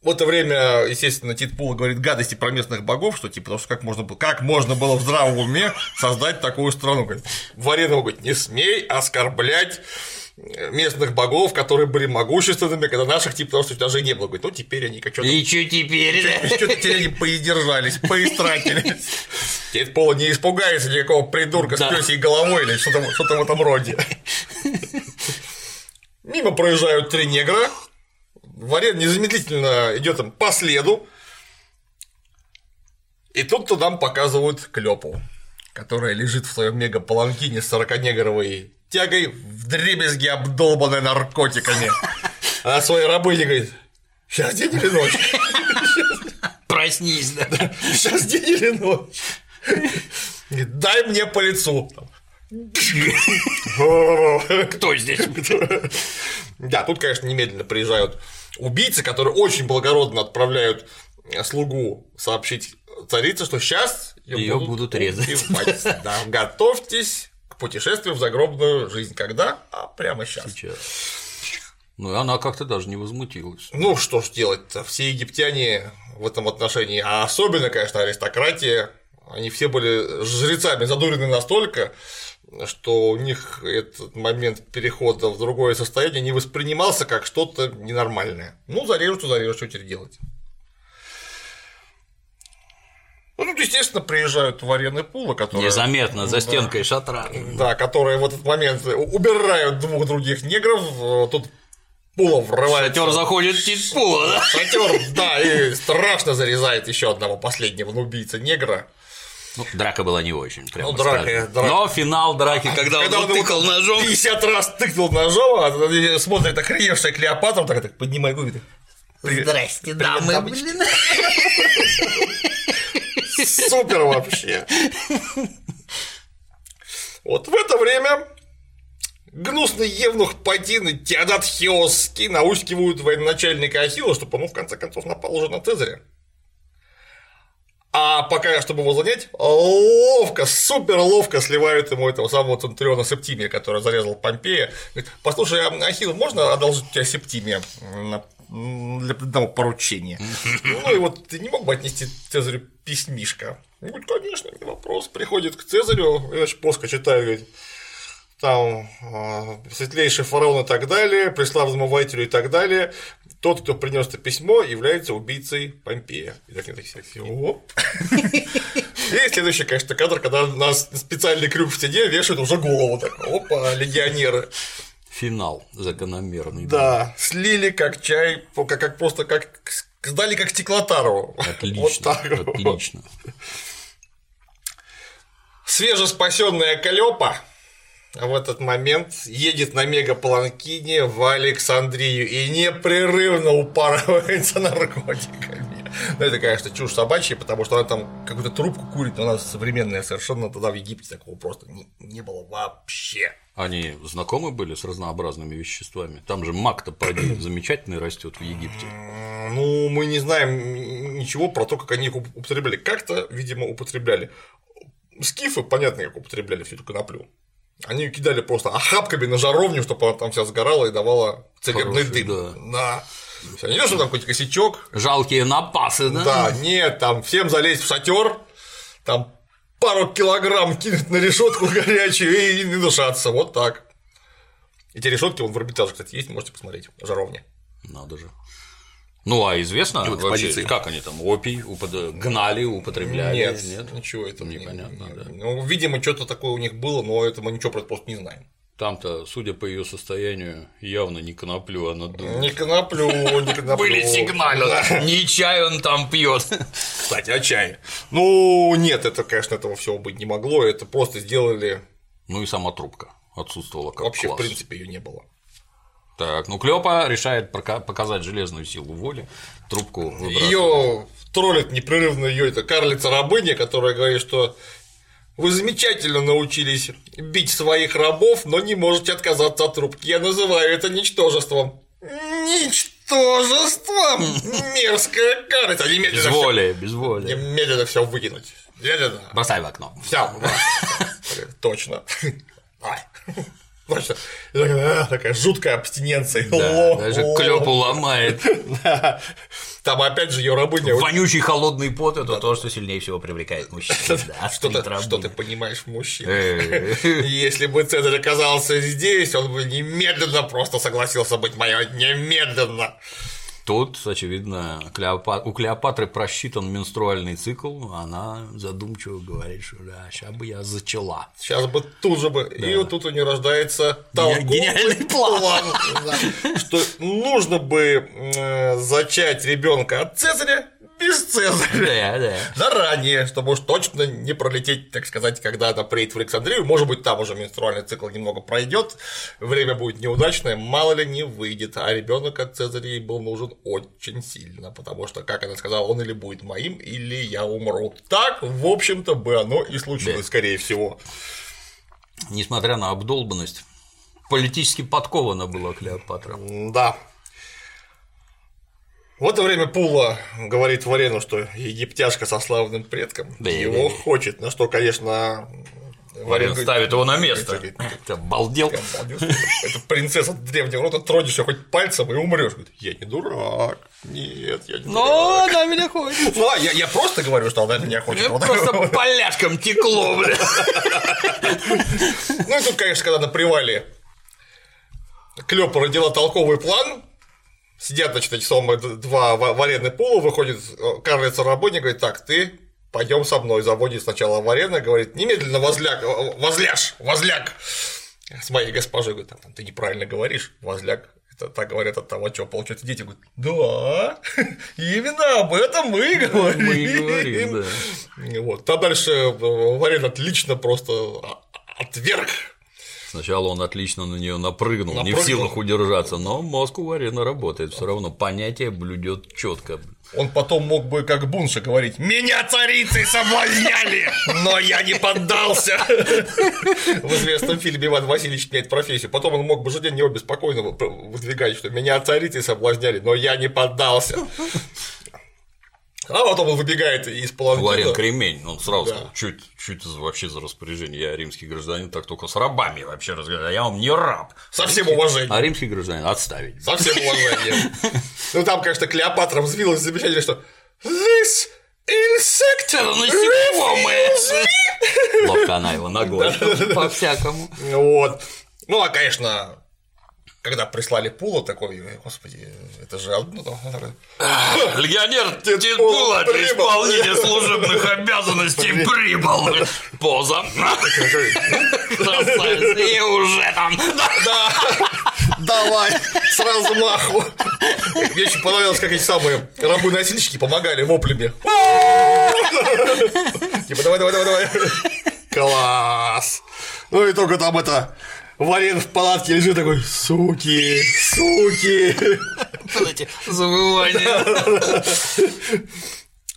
S2: в это время, естественно, Титпул говорит гадости про местных богов, что типа, потому что как можно, было, как можно было в здравом уме создать такую страну? Говорит, Варенов говорит, не смей оскорблять местных богов, которые были могущественными, когда наших типа потому что даже не было. Говорит, ну теперь они как что-то.
S1: И что теперь, да?
S2: Что-то теперь они поидержались, поистратились. Теперь Пола не испугается никакого придурка с пёсей головой или что-то в этом роде. Мимо проезжают три негра, Варен незамедлительно идет там по следу, и тут-то нам показывают клепу, которая лежит в своем мега-паланкине с 40-негровой тягой в дребезге, обдолбанной наркотиками. А своей рабыне говорит, сейчас день или ночь?
S1: Проснись, да.
S2: Сейчас день или ночь? Дай мне по лицу.
S1: Кто здесь?
S2: Да, тут, конечно, немедленно приезжают убийцы, которые очень благородно отправляют слугу сообщить царице, что сейчас
S1: ее будут, будут резать. [LAUGHS]
S2: Да, готовьтесь к путешествию в загробную жизнь. Когда? А прямо сейчас.
S1: Сейчас. Ну, и она как-то даже не возмутилась.
S2: Ну, что ж делать-то, все египтяне в этом отношении, а особенно, конечно, аристократия, они все были жрецами задурены настолько, что у них этот момент перехода в другое состояние не воспринимался как что-то ненормальное. Ну, зарежут, зарежут, что теперь делать. Ну, тут, естественно, приезжают в арены пула, которые…
S1: Незаметно, за стенкой да, шатра.
S2: Да, которые в этот момент убирают двух других негров, тут Пула врывается.
S1: Шатер заходит тип Пула, да?
S2: Шатер, да, и страшно зарезает еще одного последнего убийца негра.
S1: Ну, драка была не очень, прямо
S2: ну, драка, драка.
S1: Но финал драки, когда, когда он, он тыкал ножом.
S2: 50 раз тыкнул ножом, а смотрит охреневшая Клеопатра, так, так поднимай губы.
S1: Здрасте, дамы, блин.
S2: Супер вообще. Вот в это время гнусный евнух Падин и Теодат Хиосский наускивают военачальника Ахилла, чтобы он, ну, в конце концов, напал уже на Цезаря. А пока, чтобы его занять, ловко, супер ловко сливают ему этого самого Центуриона Септимия, который зарезал Помпея. Говорит, послушай, а, Ахилл, можно одолжить у тебя Септимия для одного поручения? Ну и вот ты не мог бы отнести Цезарю письмишко? Говорит, конечно, не вопрос. Приходит к Цезарю, и очень плоско читает, говорит, там э, светлейший фараон и так далее, преславному воителю и так далее, тот, кто принес это письмо, является убийцей Помпея. И так, так, так, оп. [LAUGHS] И следующий, конечно, кадр, когда на специальный крюк в стене вешают уже голову. Так, опа, легионеры.
S1: Финал закономерный.
S2: Да, слили как чай, как, как просто как сдали как стеклотару.
S1: Отлично. Вот так отлично.
S2: Свежеспасенная Калёпа в этот момент едет на мегапланкине в Александрию и непрерывно упарывается [LAUGHS] наркотиками. Ну, это, конечно, чушь собачья, потому что она там какую-то трубку курит, но она современная совершенно, тогда в Египте такого просто не, не было вообще.
S1: Они знакомы были с разнообразными веществами? Там же мак-то поди [CLEARS THROAT] замечательный растет в Египте.
S2: Ну, мы не знаем ничего про то, как они их употребляли. Как-то, видимо, употребляли. Скифы, понятно, как употребляли всю эту коноплю. Они кидали просто охапками на жаровню, чтобы она там вся сгорала и давала целебный дым. Да. да. Не то, что там какой-то косячок.
S1: Жалкие напасы, да?
S2: Да, нет, там всем залезть в шатер, там пару килограмм кинуть на решетку горячую и не дышаться. Вот так. Эти решетки вон в Эрмитаже, кстати, есть, можете посмотреть. Жаровня.
S1: Надо же. Ну, а известно ну, вообще, как они там опий упод... гнали, употребляли?
S2: Нет, нет, ничего этого непонятно. Не, да. Ну, видимо, что-то такое у них было, но это мы ничего просто не знаем.
S1: Там-то, судя по ее состоянию, явно не коноплю, а надул.
S2: Не коноплю, не [LAUGHS] коноплю.
S1: Были сигналы. Не чай он там пьет.
S2: Кстати, а чай? Ну, нет, это, конечно, этого всего быть не могло. Это просто сделали.
S1: Ну и сама трубка отсутствовала как
S2: Вообще,
S1: класс.
S2: в принципе, ее не было.
S1: Так, ну Клёпа решает показать железную силу воли, трубку
S2: Ее троллит непрерывно ее это карлица рабыня, которая говорит, что вы замечательно научились бить своих рабов, но не можете отказаться от трубки. Я называю это ничтожеством. Ничтожеством! Мерзкая карлица.
S1: Без воли, без воли.
S2: Немедленно все выкинуть. Немедленно.
S1: Бросай в окно.
S2: Все. [LAUGHS] Точно. Точно. Такая, такая жуткая абстиненция.
S1: Да, даже клепу ломает. [LAUGHS]
S2: Там опять же ее рабыня.
S1: Вонючий холодный пот это то, что сильнее всего привлекает мужчин.
S2: что, ты, понимаешь в мужчинах? Э. [LAUGHS] Если бы Цезарь оказался здесь, он бы немедленно просто согласился быть моим. Немедленно.
S1: Тут, очевидно, у Клеопатры просчитан менструальный цикл, она задумчиво говорит, что да, сейчас бы я зачала.
S2: Сейчас бы тут же бы. Да. И вот тут у нее рождается гениальный план, [LAUGHS] что нужно бы зачать ребенка от Цезаря без Цезаря. Да, да. Заранее, чтобы уж точно не пролететь, так сказать, когда она приедет в Александрию. Может быть, там уже менструальный цикл немного пройдет, время будет неудачное, мало ли не выйдет. А ребенок от Цезаря ей был нужен очень сильно, потому что, как она сказала, он или будет моим, или я умру. Так, в общем-то, бы оно и случилось, да. скорее всего.
S1: Несмотря на обдолбанность, политически подкована была Клеопатра.
S2: Да, в это время Пула говорит Варену, что египтяшка со славным предком да, его да, хочет, на что, конечно,
S1: Варен ставит его на место. Говорит, Ты обалдел.
S2: Это принцесса древнего рода, тронешь ее хоть пальцем и умрешь. Я не дурак. Нет, я не
S1: Но дурак. она меня хочет.
S2: Ну, я, я просто говорю, что она меня хочет.
S1: Мне просто поляшком текло, бля.
S2: Ну и тут, конечно, когда на привале Клёпа родила толковый план, Сидят, значит, самые два в аренной пула, выходит э, карлица работник, говорит, так, ты пойдем со мной, заводит сначала в арену, говорит, немедленно возляг, э, возляж, возляг, с моей госпожой, говорит, там, ты неправильно говоришь, возляг, это так говорят от того, что получается дети говорят, да, [LAUGHS] именно об этом мы говорим. Мы говорим, да. Вот. А дальше э, Варен отлично просто отверг
S1: Сначала он отлично на нее напрыгнул, напрыгнул, не в силах удержаться, но мозг у Варена работает, все равно понятие блюдет четко.
S2: Он потом мог бы, как Бунша, говорить «Меня царицы соблазняли, но я не поддался!» В известном фильме Иван Васильевич меняет профессию. Потом он мог бы же день обе спокойно выдвигать, что «Меня царицы соблазняли, но я не поддался!» А потом он выбегает из
S1: Ларен
S2: паланкина.
S1: Кремень, он сразу
S2: Да.
S1: сказал, чуть, чуть вообще за распоряжение, я римский гражданин, так только с рабами вообще разговариваю, я вам не раб.
S2: Со всем уважением.
S1: А римский гражданин отставить.
S2: Со всем уважением. [LAUGHS] Ну там, конечно, Клеопатра взвилась замечательно, что This insect
S1: насекомое. Ловко она его ногой. По-всякому.
S2: Вот. Ну, а, конечно, когда прислали Пула такой, «Ой, господи, это же одно там,
S1: Легионер
S2: Титула для исполнения
S1: служебных обязанностей прибыл. Поза. Красавец. И уже там.
S2: Да, давай, с размаху. Мне очень понравилось, как эти самые рабы-носильщики помогали воплями. Типа, давай, давай, давай, давай. Класс. Ну и только там это Варен в палатке лежит такой, суки, суки.
S1: Эти завывания.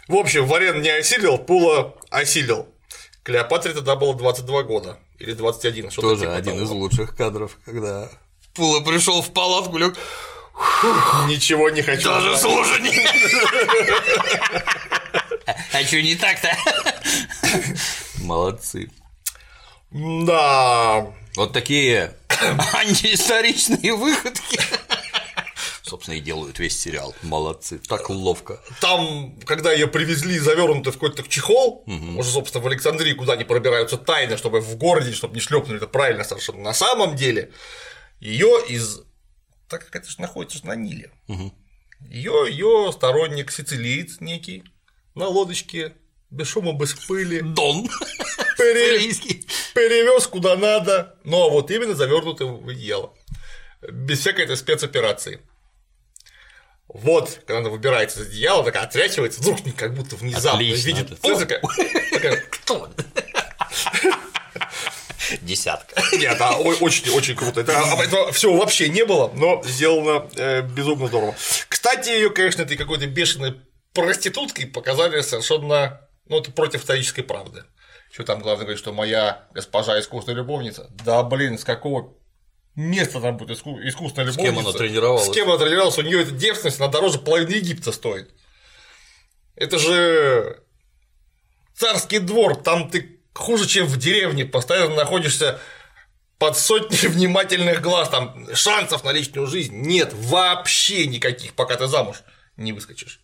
S2: В общем, Варен не осилил, Пула осилил. Клеопатре тогда было 22 года. Или 21, что-то
S1: Тоже
S2: типа
S1: один
S2: того.
S1: из лучших кадров, когда Пула пришел в палатку, лег,
S2: Ничего не хочу.
S1: даже слушать. [LAUGHS] А что не так-то? Молодцы.
S2: Да.
S1: Вот такие [COUGHS] антиисторичные выходки. Собственно, и делают весь сериал. Молодцы. Так ловко.
S2: Там, когда ее привезли завернуты в какой-то чехол, уже, собственно, в Александрии, куда они пробираются тайно, чтобы в городе, чтобы не шлепнули, это правильно совершенно. На самом деле, ее из. Так как это же находится на Ниле. Ее, ее сторонник сицилиец некий на лодочке, без шума, без пыли,
S1: Дон.
S2: Пере- перевез куда надо, но вот именно завернутый в одеяло. Без всякой этой спецоперации. Вот, когда она выбирается из одеяла, такая отряхивается, вдруг как будто внезапно
S1: Отлично,
S2: видит
S1: это-
S2: такая, [LAUGHS]
S1: Кто? Десятка.
S2: Нет, а, ой, очень, очень круто. Это, а, этого всего вообще не было, но сделано э, безумно здорово. Кстати, ее, конечно, этой какой-то бешеной проституткой показали совершенно, ну, это против исторической правды. Что там главное говорит, что моя госпожа искусная любовница? Да, блин, с какого места там будет иску- искусная
S1: кем
S2: любовница?
S1: она тренировалась?
S2: С кем она тренировалась? У нее эта девственность, она дороже половины Египта стоит. Это же царский двор, там ты хуже, чем в деревне, постоянно находишься под сотней [LAUGHS] внимательных глаз, там шансов на личную жизнь нет вообще никаких, пока ты замуж не выскочишь.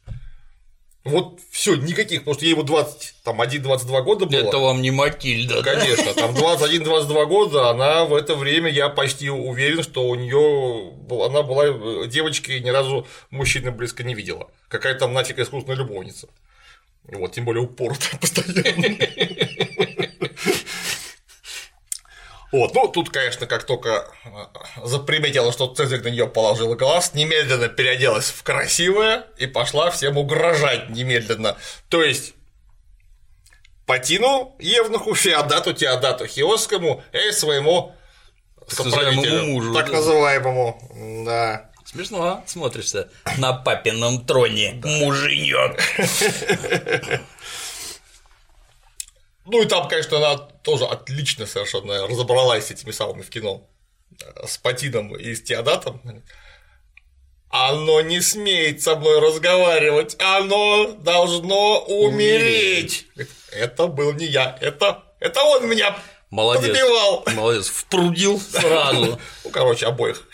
S2: Вот все, никаких, потому что ей ему 20, там 1-22 года было.
S1: Это вам не Матильда, да?
S2: Конечно, там 21-22 года, она в это время, я почти уверен, что у нее она была э, девочкой и ни разу мужчины близко не видела. Какая там нафиг искусственная любовница. Вот, тем более упоротая [LAUGHS] постоянно. Вот, ну тут, конечно, как только э, заприметила, что Цезарь на нее положил глаз, немедленно переоделась в красивое и пошла всем угрожать немедленно. То есть Патину, Евнуху, Феодату, Теодату Хиосскому и своему соправителю,
S1: мужу,
S2: Так
S1: да.
S2: называемому, да.
S1: Смешно, а? смотришься на папином троне, муженек. [LAUGHS]
S2: Ну и там, конечно, она тоже отлично совершенно разобралась с этими самыми в кино. С Патином и с Теодатом. Оно не смеет со мной разговаривать, оно должно умереть. Это был не я, это, это он меня
S1: Молодец.
S2: подбивал.
S1: Молодец, впрудил сразу. [LAUGHS]
S2: Ну, короче, обоих.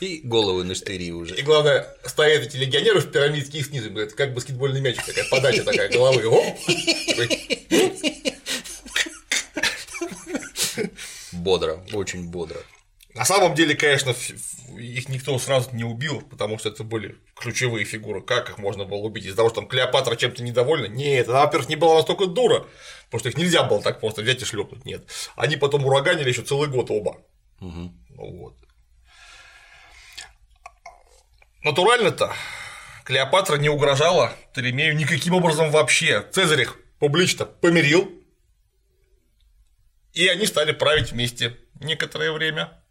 S1: И головы на штыри уже.
S2: И главное, стоят эти легионеры в пирамидке и снизу, говорят, как баскетбольный мяч, такая подача такая головы. Оп! [LAUGHS]
S1: Бодро, очень бодро.
S2: На самом деле, конечно, их никто сразу не убил, потому что это были ключевые фигуры. Как их можно было убить? Из-за того, что там Клеопатра чем-то недовольна? Нет, она, во-первых, не была настолько дура, потому что их нельзя было так просто взять и шлепнуть. Нет. Они потом ураганили еще целый год оба. Ну вот. Натурально-то Клеопатра не угрожала Толемею никаким образом вообще. Цезарь их публично помирил, и они стали править вместе некоторое время.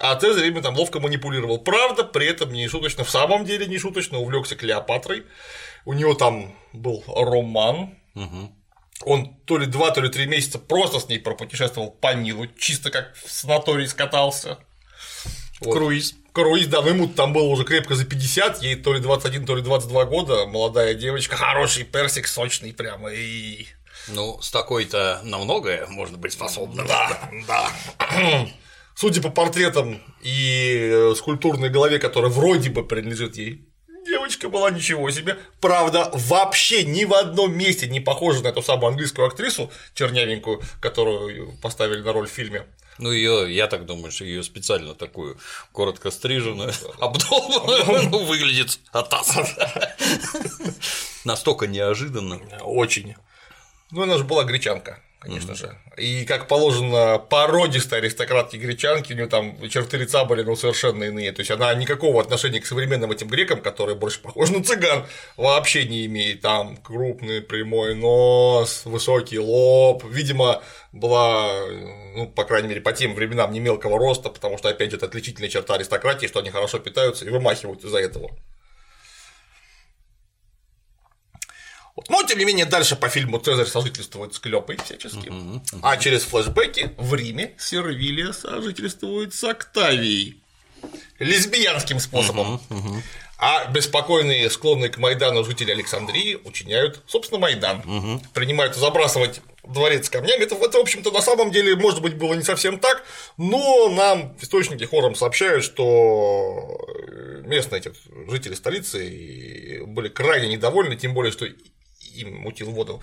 S2: А Цезарь ими там ловко манипулировал. Правда, при этом не шуточно, в самом деле не шуточно, увлекся Клеопатрой. У него там был роман. Он то ли два, то ли три месяца просто с ней пропутешествовал по Нилу, чисто как в санатории скатался. Вот.
S1: Круиз.
S2: Круиз давно там было уже крепко за 50, ей то ли 21, то ли 22 года, молодая девочка, хороший персик, сочный прямо, и...
S1: Ну, с такой-то на многое можно быть способным.
S2: Да, да. [CLEARS THROAT] Судя по портретам и скульптурной голове, которая вроде бы принадлежит ей, девочка была ничего себе. Правда, вообще ни в одном месте не похожа на эту самую английскую актрису, чернявенькую, которую поставили на роль в фильме.
S1: Ну, ее, я так думаю, что ее специально такую коротко стриженную, [LAUGHS] обдолбанную, [LAUGHS] ну, выглядит атас. [LAUGHS] Настолько неожиданно.
S2: Очень. Ну, она же была гречанка конечно mm-hmm. же. И как положено породистой аристократке гречанки, у нее там черты лица были ну, совершенно иные. То есть она никакого отношения к современным этим грекам, которые больше похожи на цыган, вообще не имеет. Там крупный прямой нос, высокий лоб. Видимо, была, ну, по крайней мере, по тем временам не мелкого роста, потому что, опять же, это отличительная черта аристократии, что они хорошо питаются и вымахивают из-за этого. Вот. Но, тем не менее, дальше по фильму Цезарь сожительствует с Клёпой всячески. Uh-huh, uh-huh. А через флешбеки в Риме Сервилия сожительствует с Октавией. Лесбиянским способом. Uh-huh, uh-huh. А беспокойные, склонные к Майдану жители Александрии учиняют, собственно, Майдан. Угу. Принимают забрасывать дворец камнями. Это, это, в общем-то, на самом деле, может быть, было не совсем так, но нам источники хором сообщают, что местные эти жители столицы были крайне недовольны, тем более, что им мутил воду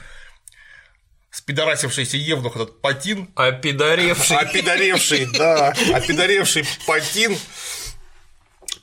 S2: спидорасившийся Евнух этот Патин.
S1: Опидоревший.
S2: Опидоревший, да. Опидоревший Патин.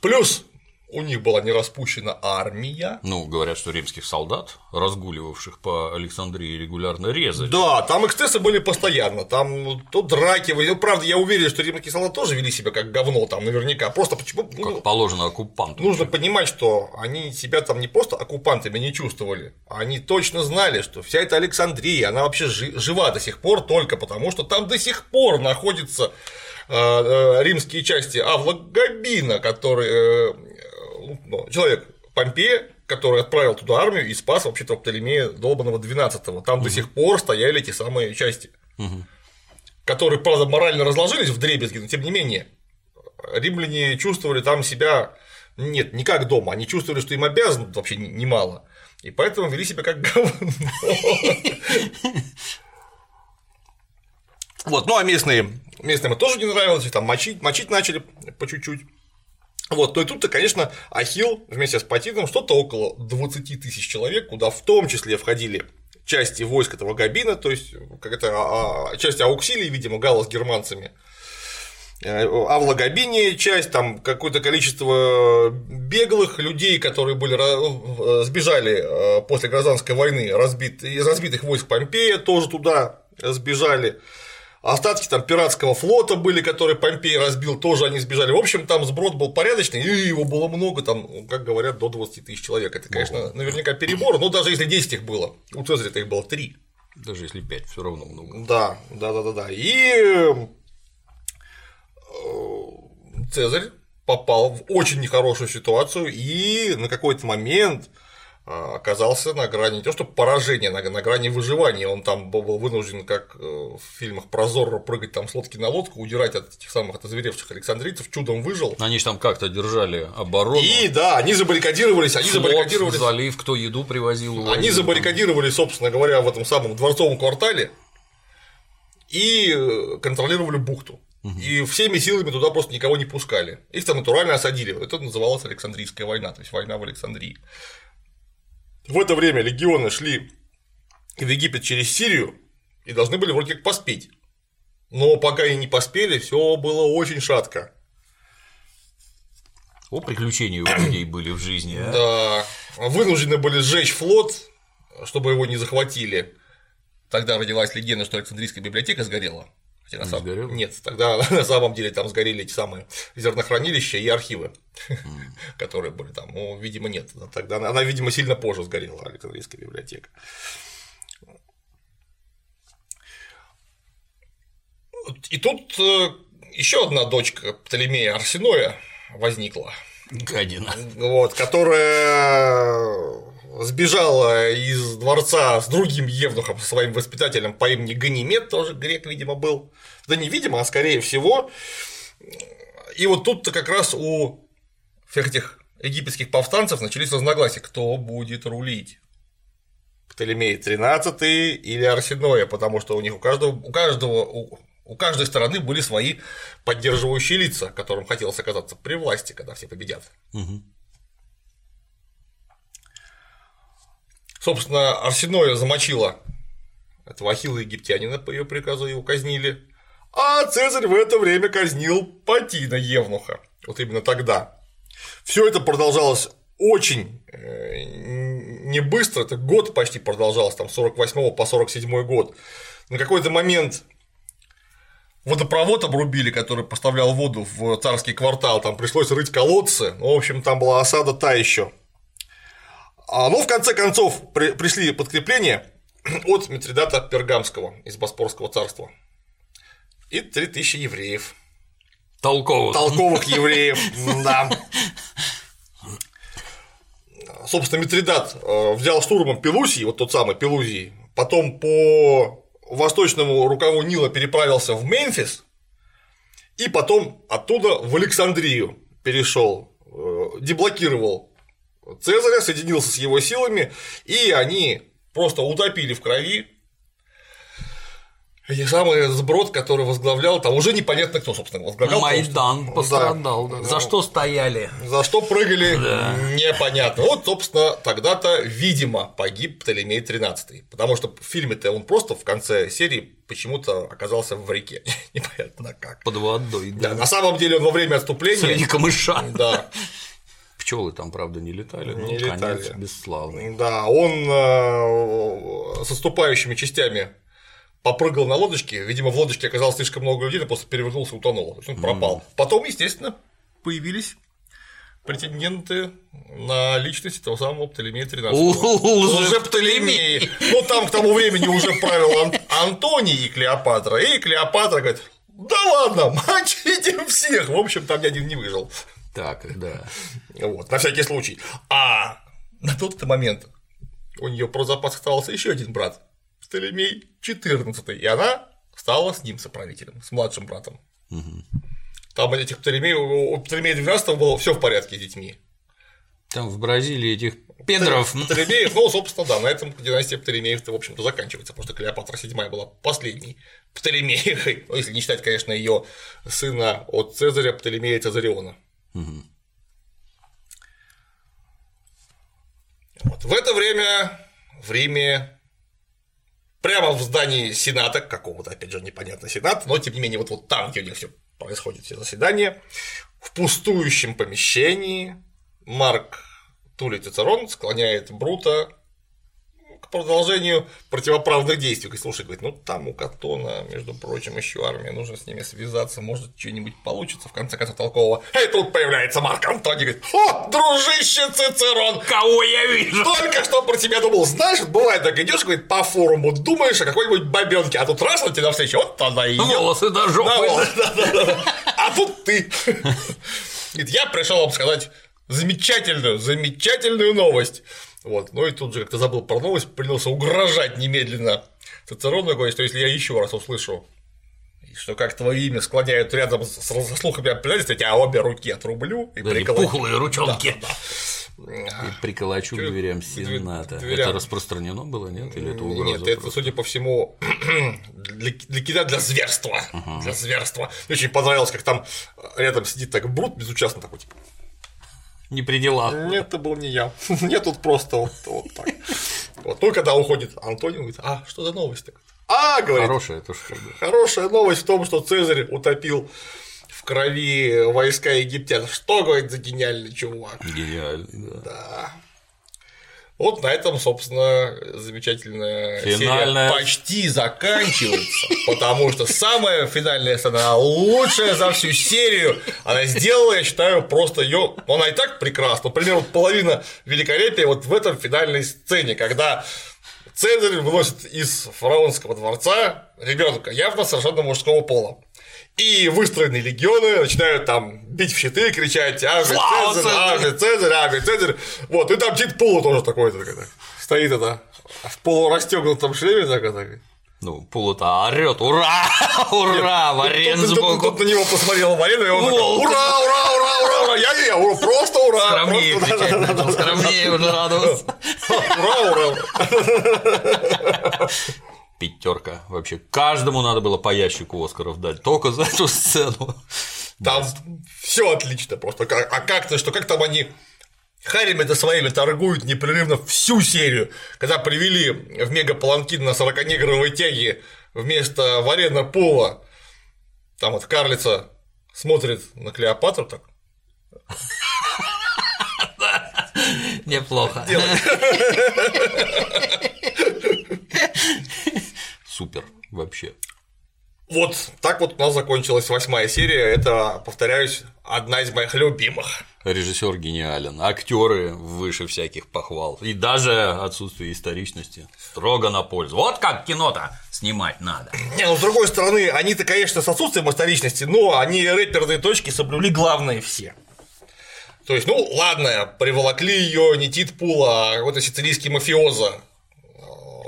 S2: Плюс у них была не распущена армия.
S1: Ну, говорят, что римских солдат, разгуливавших по Александрии, регулярно резали.
S2: Да, там эксцессы были постоянно, там то драки, ну, правда, я уверен, что римские солдаты тоже вели себя как говно, там наверняка, просто почему…
S1: Ну, как положено оккупанту.
S2: Нужно понимать, что они себя там не просто оккупантами не чувствовали, а они точно знали, что вся эта Александрия, она вообще жива до сих пор только потому, что там до сих пор находится э, э, римские части Авла Габина, который э, ну, человек Помпея, который отправил туда армию и спас вообще-то Птолемея долбанного 12-го. Там угу. до сих пор стояли эти самые части, угу. которые, правда, морально разложились в дребезги, но тем не менее, римляне чувствовали там себя нет, не как дома, они чувствовали, что им обязаны вообще немало, и поэтому вели себя как говно. Вот, ну а местные, местным тоже не нравилось, там мочить, мочить начали по чуть-чуть. Вот, то и тут-то, конечно, Ахилл вместе с Патидом что-то около 20 тысяч человек, куда в том числе входили части войск этого Габина, то есть как это, а, а, часть Ауксилии, видимо, Гала с германцами, э, Авла Габини часть, там какое-то количество беглых людей, которые были, э, сбежали э, после гражданской войны, разбит, из разбитых войск Помпея, тоже туда сбежали. Остатки там пиратского флота были, который Помпей разбил, тоже они сбежали. В общем, там сброд был порядочный, и его было много, там, как говорят, до 20 тысяч человек. Это, конечно, наверняка перебор, но даже если 10 их было, у Цезаря-то их было 3.
S1: Даже если 5, все равно много.
S2: Да, да, да, да, да. И э, Цезарь попал в очень нехорошую ситуацию, и на какой-то момент оказался на грани не то что поражения, на, на грани выживания. Он там был вынужден, как э, в фильмах про Зорро, прыгать там с лодки на лодку, удирать от этих самых отозверевших александрийцев, чудом выжил.
S1: Они же там как-то держали оборону.
S2: И да, они забаррикадировались, они Флот, забаррикадировались.
S1: залив, кто еду привозил.
S2: Увозил, они забаррикадировались, собственно говоря, в этом самом дворцовом квартале и э, контролировали бухту. И всеми силами туда просто никого не пускали. Их там натурально осадили. Это называлось Александрийская война, то есть война в Александрии. В это время легионы шли в Египет через Сирию и должны были вроде как поспеть. Но пока и не поспели, все было очень шатко.
S1: О, приключения у людей были в жизни, а?
S2: Да. Вынуждены были сжечь флот, чтобы его не захватили. Тогда родилась легенда, что Александрийская библиотека сгорела. Хотя на самом... Нет, тогда [LAUGHS] на самом деле там сгорели эти самые зернохранилища и архивы, mm. [LAUGHS] которые были там. Ну, видимо, нет. Тогда она, она, видимо, сильно позже сгорела, Александрийская библиотека. И тут э, еще одна дочка Птолемея Арсеноя возникла.
S1: Гадина.
S2: Вот, которая сбежала из дворца с другим евнухом, со своим воспитателем по имени Ганимед, тоже грек, видимо, был. Да не видимо, а скорее всего. И вот тут-то как раз у всех этих египетских повстанцев начались разногласия, кто будет рулить. Птолемей 13 или Арсеноя, потому что у них у каждого, у каждого, у, у каждой стороны были свои поддерживающие лица, которым хотелось оказаться при власти, когда все победят. Угу. Собственно, Арсеноя замочила этого Ахилла египтянина по ее приказу его казнили, а Цезарь в это время казнил Патина Евнуха. Вот именно тогда. Все это продолжалось очень э, не быстро, это год почти продолжалось, там, с 48 по 47 год. На какой-то момент водопровод обрубили, который поставлял воду в царский квартал, там пришлось рыть колодцы, ну, в общем, там была осада та еще. А, ну, в конце концов, при, пришли подкрепления [CLEARS THROAT] от Митридата Пергамского из Боспорского царства и 3000 евреев.
S1: Толковых.
S2: Толковых [LAUGHS] евреев, да. Собственно, Митридат э, взял штурмом Пелусий, вот тот самый Пелузий, потом по восточному рукаву Нила переправился в Мемфис, и потом оттуда в Александрию перешел, э, деблокировал Цезаря, соединился с его силами, и они просто утопили в крови и самый сброд, который возглавлял, там уже непонятно кто, собственно, возглавлял.
S1: Майдан что, пострадал, да. да. За что стояли?
S2: За что прыгали, да. непонятно. Вот, собственно, тогда-то, видимо, погиб Птолемей XIII, потому что в фильме-то он просто в конце серии почему-то оказался в реке. [LAUGHS] Непонятно как.
S1: Под водой, да.
S2: да. На самом деле он во время отступления.
S1: Среди камыша.
S2: Да.
S1: Пчелы там, правда, не летали, но
S2: не летали.
S1: конец бесславный.
S2: Да, он э, с отступающими частями попрыгал на лодочке, видимо, в лодочке оказалось слишком много людей, но просто перевернулся и утонул, то есть он пропал. Mm. Потом, естественно, появились претенденты на личность того самого Птолемея 13
S1: Уже Птолемей.
S2: Ну, там к тому времени уже правил Ан- Антоний и Клеопатра, и Клеопатра говорит, да ладно, мочите всех, в общем, там ни один не выжил.
S1: Так, да.
S2: Вот, на всякий случай. А на тот момент у нее про запас оставался еще один брат, Птолемей XIV, и она стала с ним соправителем, с младшим братом. Угу. Там этих Птолемей, у Птолемея XII было все в порядке с детьми.
S1: Там в Бразилии этих педров.
S2: Птолемеев, [LAUGHS] ну, собственно, да, на этом династия Птолемеев, в общем-то, заканчивается, потому что Клеопатра VII была последней Птолемеей, [LAUGHS] ну, если не считать, конечно, ее сына от Цезаря Птолемея Цезариона. Вот. В это время в Риме прямо в здании Сената, какого-то, опять же, непонятно Сената, но тем не менее, вот, вот там, где у них все происходит, все заседания, в пустующем помещении Марк Тулей Цицерон склоняет Брута к продолжению противоправных действий. Говорит, слушай, говорит, ну там у Катона, между прочим, еще армия, нужно с ними связаться, может, что-нибудь получится, в конце концов, толкового. И тут появляется Марк Антоний, говорит, о, дружище Цицерон!
S1: Кого я вижу?
S2: Только что про тебя думал, знаешь, бывает так идешь, говорит, по форуму, думаешь о какой-нибудь бабенке, а тут раз он тебе навстречу, вот она и
S1: Волосы до жопы.
S2: А тут ты. Говорит, я пришел вам сказать замечательную, замечательную новость. Вот. Ну и тут же как-то забыл про новость, принялся угрожать немедленно Цицерону, говорит, что если я еще раз услышу, что как твое имя склоняют рядом с, со слухами обязательств, я тебя обе руки отрублю
S1: и да, приколочу. пухлые ручонки. Да, да. И приколочу к дверям Сената. Дверям. Это распространено было, нет? Или это угроза?
S2: Нет, это, судя по всему, [CLEARS THROAT] для, для кида для зверства. Ага. Для зверства. Мне очень понравилось, как там рядом сидит так Брут безучастно такой, типа,
S1: не при делах.
S2: Нет, это был не я. [LAUGHS] Нет, тут просто вот, вот так. Вот. Ну, когда уходит Антонио, говорит, а, что за новость такая? А, говорит.
S1: Хорошая тоже.
S2: Хорошая новость в том, что Цезарь утопил в крови войска египтян. Что, говорит, за гениальный чувак?
S1: Гениальный, да.
S2: Да. Вот на этом, собственно, замечательная Финальная... серия почти заканчивается, потому что самая финальная сцена, лучшая за всю серию, она сделала, я считаю, просто ее, она и так прекрасна. Например, вот половина великолепия вот в этом финальной сцене, когда Цезарь выносит из фараонского дворца ребенка явно совершенно мужского пола. И выстроенные легионы начинают там бить в щиты, кричать «Ави Цезарь! Ави Цезарь! Ави Цезарь!» Вот, и там Тит Пула тоже такой-то стоит это в полурастегнутом шлеме, так это,
S1: Ну, Пула-то орёт, ура, [LAUGHS] ура, Варен сбоку.
S2: Тут на него посмотрел Варен, и он такой, ура, ура, ура, ура, ура, я, я, ура, просто ура.
S1: Скромнее кричать скромнее уже радоваться. [LAUGHS]
S2: Ура, ура, ура. [LAUGHS]
S1: Пятерка вообще. Каждому надо было по ящику Оскаров дать, только за эту сцену.
S2: Там все отлично просто. А как-то, что как там они Харями-то своими торгуют непрерывно всю серию. Когда привели в мегапланкин на 40-негровой тяге вместо Варена Пола, там вот карлица смотрит на Клеопатру так. [LAUGHS]
S1: Неплохо. [LAUGHS] Супер вообще.
S2: Вот так вот у нас закончилась восьмая серия. Это, повторяюсь, одна из моих любимых.
S1: Режиссер гениален, актеры выше всяких похвал. И даже отсутствие историчности строго на пользу. Вот как кино-то снимать надо.
S2: Не, ну с другой стороны, они-то, конечно, с отсутствием историчности, но они рэперные точки соблюли главные все. То есть, ну ладно, приволокли ее не Титпул, а какой-то сицилийский мафиоза,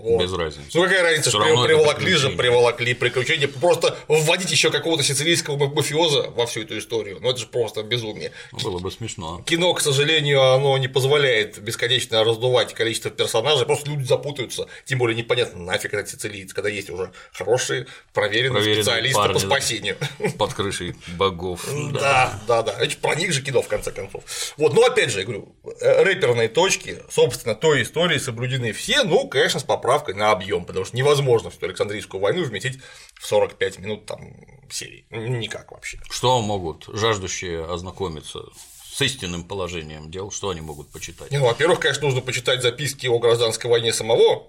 S1: вот. Без разницы.
S2: Ну какая разница, что его приволокли же, приволокли приключения. Просто вводить еще какого-то сицилийского мафиоза во всю эту историю. Ну это же просто безумие.
S1: Было бы смешно.
S2: Кино, к сожалению, оно не позволяет бесконечно раздувать количество персонажей, просто люди запутаются. Тем более непонятно, нафиг этот сицилиец, когда есть уже хорошие, проверенные, проверенные специалисты парни, по спасению. [LAUGHS]
S1: Под крышей богов.
S2: Да, да, да. Это про них же кино, в конце концов. Вот, но опять же, я говорю, э, рэперные точки, собственно, той истории соблюдены все, ну, конечно, с поправкой поправкой на объем, потому что невозможно всю Александрийскую войну вместить в 45 минут там серии. Никак вообще.
S1: Что могут жаждущие ознакомиться с истинным положением дел, что они могут почитать?
S2: Не, ну, во-первых, конечно, нужно почитать записки о гражданской войне самого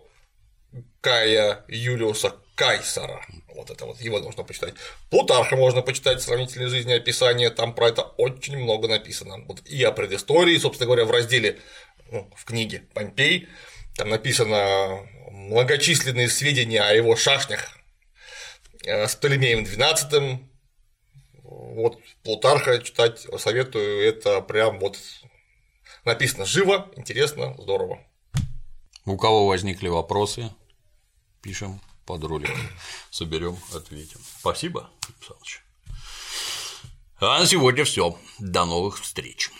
S2: Кая Юлиуса Кайсара. Вот это вот его нужно почитать. Плутарха можно почитать сравнительные жизнеописания, там про это очень много написано. Вот и о предыстории, собственно говоря, в разделе ну, в книге Помпей, там написано многочисленные сведения о его шашнях э, с Птолемеем XII. Вот Плутарха читать советую, это прям вот написано живо, интересно, здорово.
S1: У кого возникли вопросы, пишем под роликом, соберем, ответим. Спасибо, Александрович. А на сегодня все. До новых встреч.